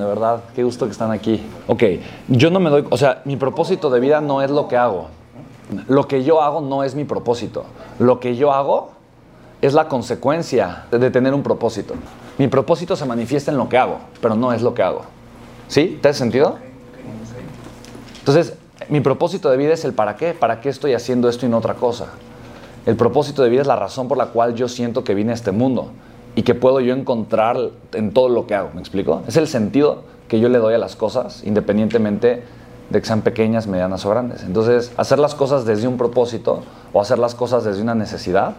De verdad, qué gusto que están aquí. Ok, yo no me doy, o sea, mi propósito de vida no es lo que hago. Lo que yo hago no es mi propósito. Lo que yo hago es la consecuencia de tener un propósito. Mi propósito se manifiesta en lo que hago, pero no es lo que hago. ¿Sí? ¿Te hace sentido? Entonces, mi propósito de vida es el para qué. ¿Para qué estoy haciendo esto y no otra cosa? El propósito de vida es la razón por la cual yo siento que vine a este mundo y que puedo yo encontrar en todo lo que hago. ¿Me explico? Es el sentido que yo le doy a las cosas, independientemente de que sean pequeñas, medianas o grandes. Entonces, hacer las cosas desde un propósito o hacer las cosas desde una necesidad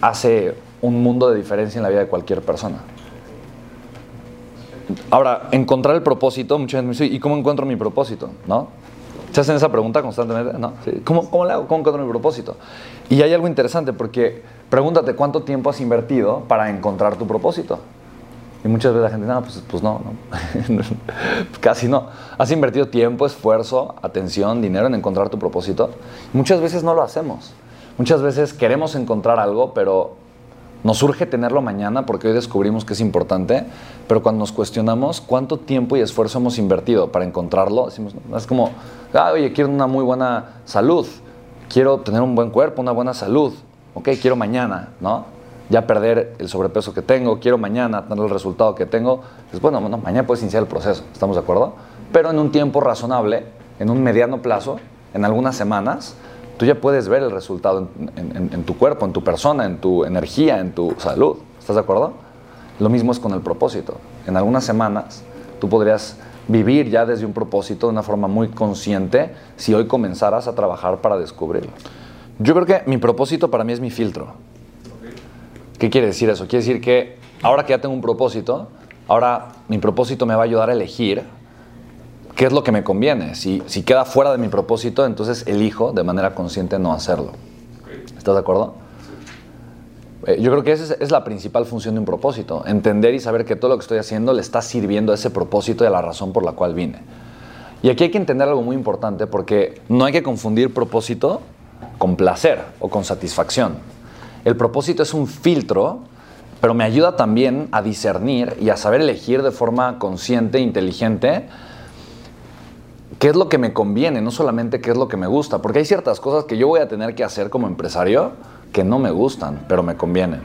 hace un mundo de diferencia en la vida de cualquier persona. Ahora, encontrar el propósito, mucha gente me dice, ¿y cómo encuentro mi propósito? ¿No? ¿Se hacen esa pregunta constantemente? ¿No? ¿Cómo, ¿Cómo le hago? ¿Cómo encuentro mi propósito? Y hay algo interesante porque pregúntate cuánto tiempo has invertido para encontrar tu propósito. Y muchas veces la gente, no, pues, pues no, no. casi no. Has invertido tiempo, esfuerzo, atención, dinero en encontrar tu propósito. muchas veces no lo hacemos. Muchas veces queremos encontrar algo, pero nos surge tenerlo mañana porque hoy descubrimos que es importante, pero cuando nos cuestionamos cuánto tiempo y esfuerzo hemos invertido para encontrarlo, decimos, es como, ah, oye, quiero una muy buena salud, quiero tener un buen cuerpo, una buena salud, ok, quiero mañana, ¿no? Ya perder el sobrepeso que tengo, quiero mañana tener el resultado que tengo. Pues bueno, mañana puedes iniciar el proceso, ¿estamos de acuerdo? Pero en un tiempo razonable, en un mediano plazo, en algunas semanas, tú ya puedes ver el resultado en, tu cuerpo, en tu persona, en tu energía, en tu salud. ¿Estás de acuerdo? Lo mismo es con el propósito. En algunas semanas tú podrías vivir ya desde un propósito de una forma muy consciente si hoy comenzaras a trabajar para descubrirlo. Yo creo que mi propósito para mí es mi filtro. ¿Qué quiere decir eso? Quiere decir que ahora que ya tengo un propósito, ahora mi propósito me va a ayudar a elegir qué es lo que me conviene. Si, si queda fuera de mi propósito, entonces elijo de manera consciente no hacerlo. ¿Estás de acuerdo? Eh, yo creo que esa es, la principal función de un propósito, entender y saber que todo lo que estoy haciendo le está sirviendo a ese propósito y a la razón por la cual vine. Y aquí hay que entender algo muy importante porque no hay que confundir propósito con placer o con satisfacción. El propósito es un filtro, pero me ayuda también a discernir y a saber elegir de forma consciente, e inteligente, qué es lo que me conviene, no solamente qué es lo que me gusta, porque hay ciertas cosas que yo voy a tener que hacer como empresario que no me gustan, pero me convienen.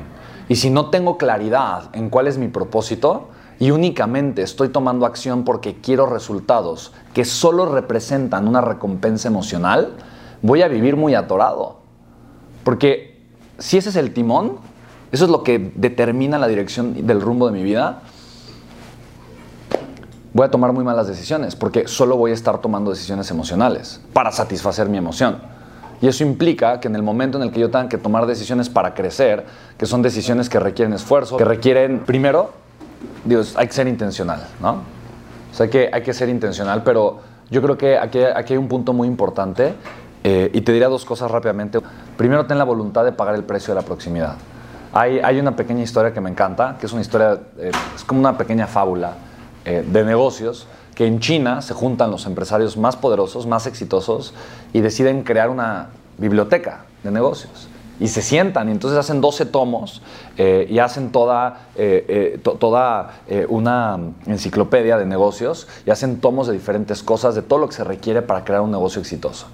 Y si no tengo claridad en cuál es mi propósito y únicamente estoy tomando acción porque quiero resultados que solo representan una recompensa emocional, voy a vivir muy atorado. Porque si ese es el timón, eso es lo que determina la dirección del rumbo de mi vida, voy a tomar muy malas decisiones porque solo voy a estar tomando decisiones emocionales para satisfacer mi emoción. Y eso implica que en el momento en el que yo tenga que tomar decisiones para crecer, que son decisiones que requieren esfuerzo, que requieren, primero, Dios, hay que ser intencional, ¿no? O sea, que hay que ser intencional, pero yo creo que aquí, aquí hay un punto muy importante eh, y te diré dos cosas rápidamente. Primero, ten la voluntad de pagar el precio de la proximidad. Hay, hay una pequeña historia que me encanta, que es una historia, eh, es como una pequeña fábula eh, de negocios que en China se juntan los empresarios más poderosos, más exitosos y deciden crear una biblioteca de negocios. Y se sientan y entonces hacen 12 tomos eh, y hacen toda, eh, toda una enciclopedia de negocios y hacen tomos de diferentes cosas, de todo lo que se requiere para crear un negocio exitoso.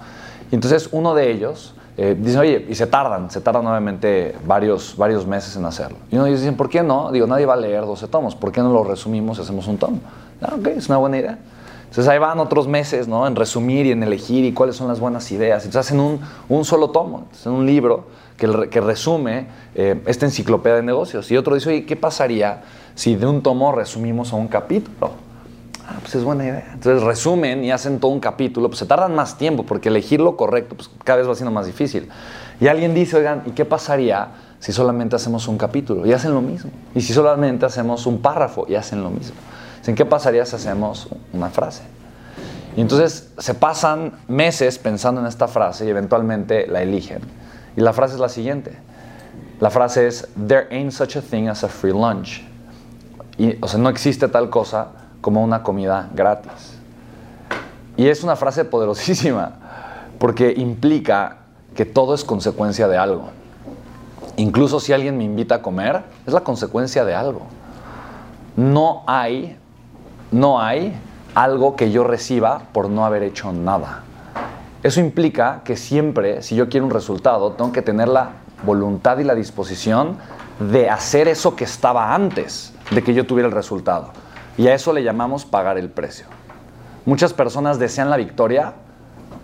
Y entonces uno de ellos eh, dicen, oye, y se tardan, se tardan nuevamente varios, varios meses en hacerlo. Y uno dice, ¿por qué no? Digo, nadie va a leer 12 tomos, ¿por qué no lo resumimos y hacemos un tomo? Ah, ok, es una buena idea. Entonces ahí van otros meses, ¿no? En resumir y en elegir y cuáles son las buenas ideas. Entonces hacen un, un solo tomo, hacen un libro que, que resume eh, esta enciclopedia de negocios. Y otro dice, oye, ¿qué pasaría si de un tomo resumimos a un capítulo? Ah, pues es buena idea. Entonces resumen y hacen todo un capítulo, pues se tardan más tiempo porque elegir lo correcto pues cada vez va siendo más difícil. Y alguien dice, oigan, ¿y qué pasaría si solamente hacemos un capítulo? Y hacen lo mismo. Y si solamente hacemos un párrafo y hacen lo mismo. ¿qué pasaría si hacemos una frase? Y entonces se pasan meses pensando en esta frase y eventualmente la eligen. Y la frase es la siguiente. La frase es, there ain't such a thing as a free lunch. Y, o sea, no existe tal cosa como una comida gratis. Y es una frase poderosísima porque implica que todo es consecuencia de algo. Incluso si alguien me invita a comer, es la consecuencia de algo. No hay no hay algo que yo reciba por no haber hecho nada. Eso implica que siempre, si yo quiero un resultado, tengo que tener la voluntad y la disposición de hacer eso que estaba antes de que yo tuviera el resultado. Y a eso le llamamos pagar el precio. Muchas personas desean la victoria,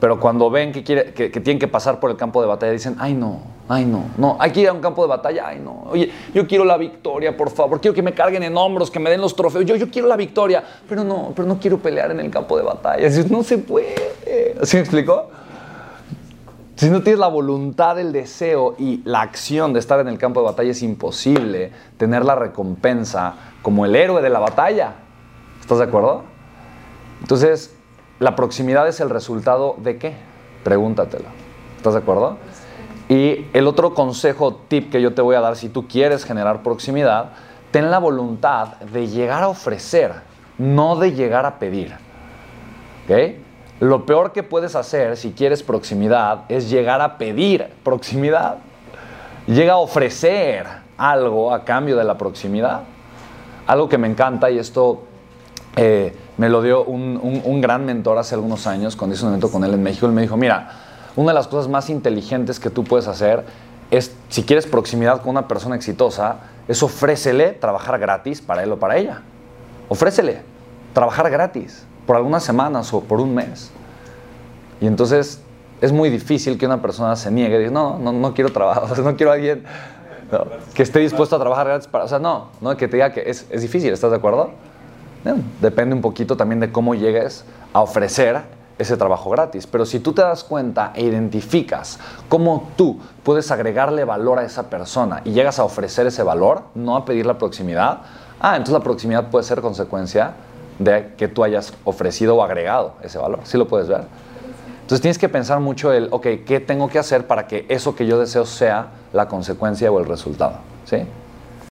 pero cuando ven que, quiere, que, tienen que pasar por el campo de batalla, dicen, ay no, ay no, no, hay que ir a un campo de batalla, ay no, oye, yo quiero la victoria, por favor, quiero que me carguen en hombros, que me den los trofeos, yo, yo quiero la victoria, pero no, pero no quiero pelear en el campo de batalla. no se puede. ¿Sí me explicó? Si no tienes la voluntad, el deseo y la acción de estar en el campo de batalla, es imposible tener la recompensa como el héroe de la batalla. ¿Estás de acuerdo? Entonces, la proximidad es el resultado de qué? Pregúntatelo. ¿Estás de acuerdo? Y el otro consejo, tip que yo te voy a dar si tú quieres generar proximidad, ten la voluntad de llegar a ofrecer, no de llegar a pedir. ¿Ok? Lo peor que puedes hacer si quieres proximidad es llegar a pedir proximidad. Llega a ofrecer algo a cambio de la proximidad. Algo que me encanta y esto eh, me lo dio un, gran mentor hace algunos años, cuando hice un evento con él en México. Él me dijo, mira, una de las cosas más inteligentes que tú puedes hacer es, si quieres proximidad con una persona exitosa, es ofrécele trabajar gratis para él o para ella. Ofrécele trabajar gratis por algunas semanas o por un mes. Y entonces es muy difícil que una persona se niegue y diga, no, no, no quiero trabajar, no quiero a alguien que esté dispuesto a trabajar gratis para, o sea, no, no, que te diga que es, es difícil, ¿estás de acuerdo? Depende un poquito también de cómo llegues a ofrecer ese trabajo gratis. Pero si tú te das cuenta e identificas cómo tú puedes agregarle valor a esa persona y llegas a ofrecer ese valor, no a pedir la proximidad, ah, entonces la proximidad puede ser consecuencia de que tú hayas ofrecido o agregado ese valor. ¿Sí lo puedes ver? Entonces tienes que pensar mucho el, ok, ¿qué tengo que hacer para que eso que yo deseo sea la consecuencia o el resultado? ¿Sí?